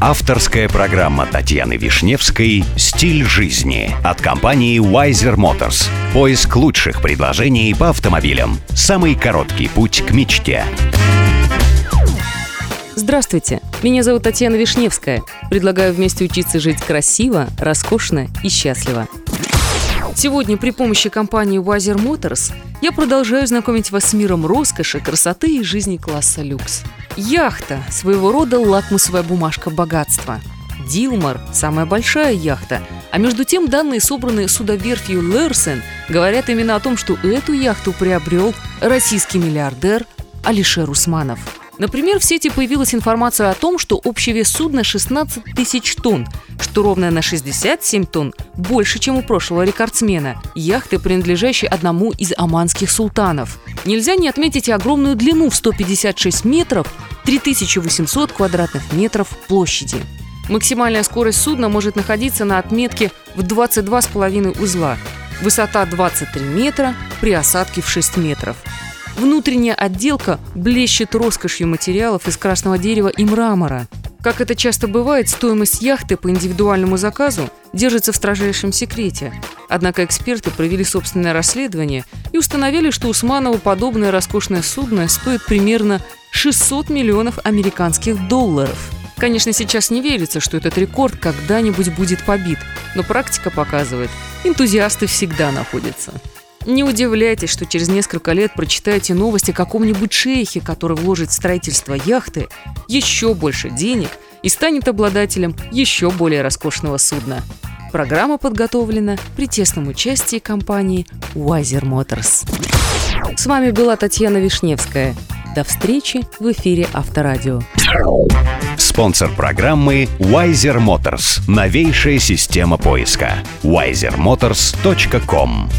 Авторская программа Татьяны Вишневской «Стиль жизни» от компании Wiser Motors. Поиск лучших предложений по автомобилям. Самый короткий путь к мечте. Здравствуйте, меня зовут Татьяна Вишневская. Предлагаю вместе учиться жить красиво, роскошно и счастливо. Сегодня при помощи компании Wiser Motors я продолжаю знакомить вас с миром роскоши, красоты и жизни класса люкс. Яхта – своего рода лакмусовая бумажка богатства. Дилмар – самая большая яхта. А между тем данные, собранные судоверфью Лерсен, говорят именно о том, что эту яхту приобрел российский миллиардер Алишер Усманов – Например, в сети появилась информация о том, что общий вес судна 16 тысяч тонн, что ровно на 67 тонн больше, чем у прошлого рекордсмена, яхты, принадлежащей одному из оманских султанов. Нельзя не отметить и огромную длину в 156 метров, 3800 квадратных метров площади. Максимальная скорость судна может находиться на отметке в 22,5 узла, высота 23 метра при осадке в 6 метров – Внутренняя отделка блещет роскошью материалов из красного дерева и мрамора. Как это часто бывает, стоимость яхты по индивидуальному заказу держится в строжайшем секрете. Однако эксперты провели собственное расследование и установили, что Усманову подобное роскошное судно стоит примерно 600 миллионов американских долларов. Конечно, сейчас не верится, что этот рекорд когда-нибудь будет побит, но практика показывает, энтузиасты всегда находятся. Не удивляйтесь, что через несколько лет прочитаете новости о каком-нибудь шейхе, который вложит в строительство яхты еще больше денег и станет обладателем еще более роскошного судна. Программа подготовлена при тесном участии компании Wiser Motors. С вами была Татьяна Вишневская. До встречи в эфире Авторадио. Спонсор программы Wiser Motors. Новейшая система поиска. wisermotors.com